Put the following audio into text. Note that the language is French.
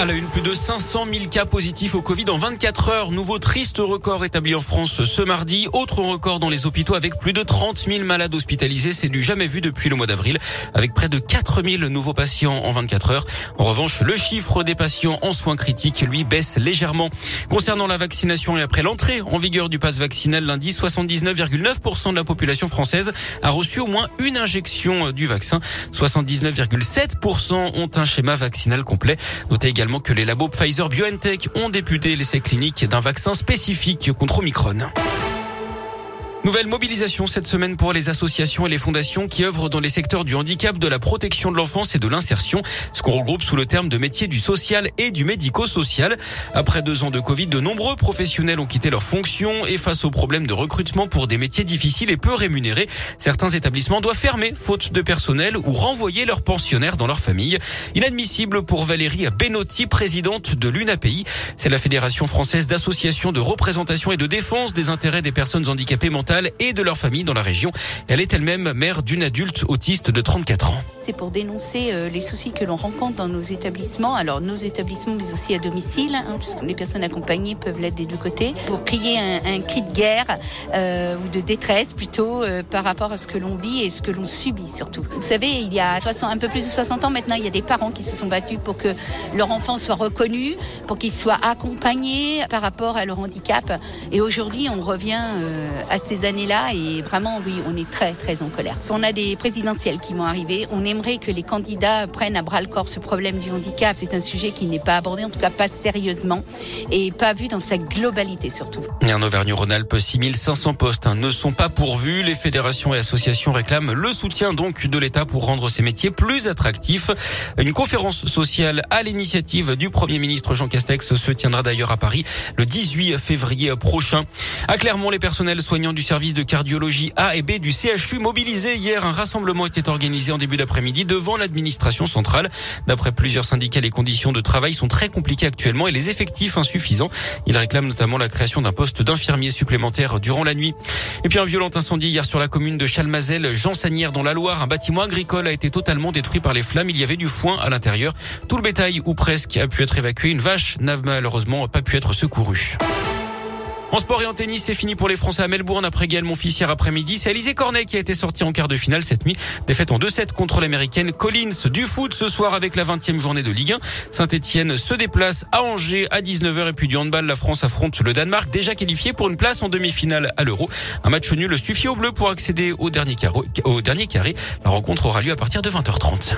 À la une, plus de 500 000 cas positifs au Covid en 24 heures. Nouveau triste record établi en France ce mardi. Autre record dans les hôpitaux avec plus de 30 000 malades hospitalisés. C'est du jamais vu depuis le mois d'avril avec près de 4 000 nouveaux patients en 24 heures. En revanche, le chiffre des patients en soins critiques, lui, baisse légèrement. Concernant la vaccination et après l'entrée en vigueur du pass vaccinal lundi, 79,9% de la population française a reçu au moins une injection du vaccin. 79,7% ont un schéma vaccinal complet. Également que les labos Pfizer BioNTech ont débuté l'essai clinique d'un vaccin spécifique contre Omicron. Nouvelle mobilisation cette semaine pour les associations et les fondations qui œuvrent dans les secteurs du handicap, de la protection de l'enfance et de l'insertion, ce qu'on regroupe sous le terme de métier du social et du médico-social. Après deux ans de Covid, de nombreux professionnels ont quitté leurs fonctions et face aux problèmes de recrutement pour des métiers difficiles et peu rémunérés, certains établissements doivent fermer faute de personnel ou renvoyer leurs pensionnaires dans leur famille. Inadmissible pour Valérie Benotti, présidente de l'UNAPI. C'est la Fédération française d'associations de représentation et de défense des intérêts des personnes handicapées mentales et de leur famille dans la région. Elle est elle-même mère d'une adulte autiste de 34 ans. C'est pour dénoncer euh, les soucis que l'on rencontre dans nos établissements, alors nos établissements mais aussi à domicile, hein, puisque les personnes accompagnées peuvent l'être des deux côtés, pour crier un, cri de guerre euh, ou de détresse plutôt euh, par rapport à ce que l'on vit et ce que l'on subit surtout. Vous savez, il y a 60, un peu plus de 60 ans maintenant, il y a des parents qui se sont battus pour que leur enfant soit reconnu, pour qu'il soit accompagné par rapport à leur handicap. Et aujourd'hui, on revient à ces années-là et vraiment, oui, on est très, très en colère. On a des présidentielles qui vont arriver. On aimerait que les candidats prennent à bras le corps ce problème du handicap. C'est un sujet qui n'est pas abordé, en tout cas pas sérieusement et pas vu dans sa globalité surtout. Et en Auvergne-Rhône-Alpes, 6500 postes hein, ne sont pas pourvus. Les fédérations et associations réclament le soutien donc de l'État pour rendre ces métiers plus attractifs. Une conférence sociale à l'initiative du Premier ministre Jean Castex se tiendra d'ailleurs à Paris le 18 février prochain. À Clermont, les personnels soignants du service de cardiologie A et B du CHU mobilisé hier. Un rassemblement était organisé en début d'après-midi devant l'administration centrale. D'après plusieurs syndicats, les conditions de travail sont très compliquées actuellement et les effectifs insuffisants. Ils réclament notamment la création d'un poste d'infirmier supplémentaire durant la nuit. Et puis un violent incendie hier sur la commune de Chalmazel, Jean Sanière dans la Loire. Un bâtiment agricole a été totalement détruit par les flammes. Il y avait du foin à l'intérieur. Tout le bétail ou presque a pu être évacué. Une vache n'a malheureusement pas pu être secourue. En sport et en tennis, c'est fini pour les Français à Melbourne après Gaël Monfils hier après-midi. C'est Alizé Cornet qui a été sorti en quart de finale cette nuit. Défaite en 2-7 contre l'américaine Collins du foot ce soir avec la 20e journée de Ligue 1. Saint-Etienne se déplace à Angers à 19h et puis du handball, la France affronte le Danemark déjà qualifié pour une place en demi-finale à l'Euro. Un match nul suffit au bleu pour accéder au dernier carré. La rencontre aura lieu à partir de 20h30.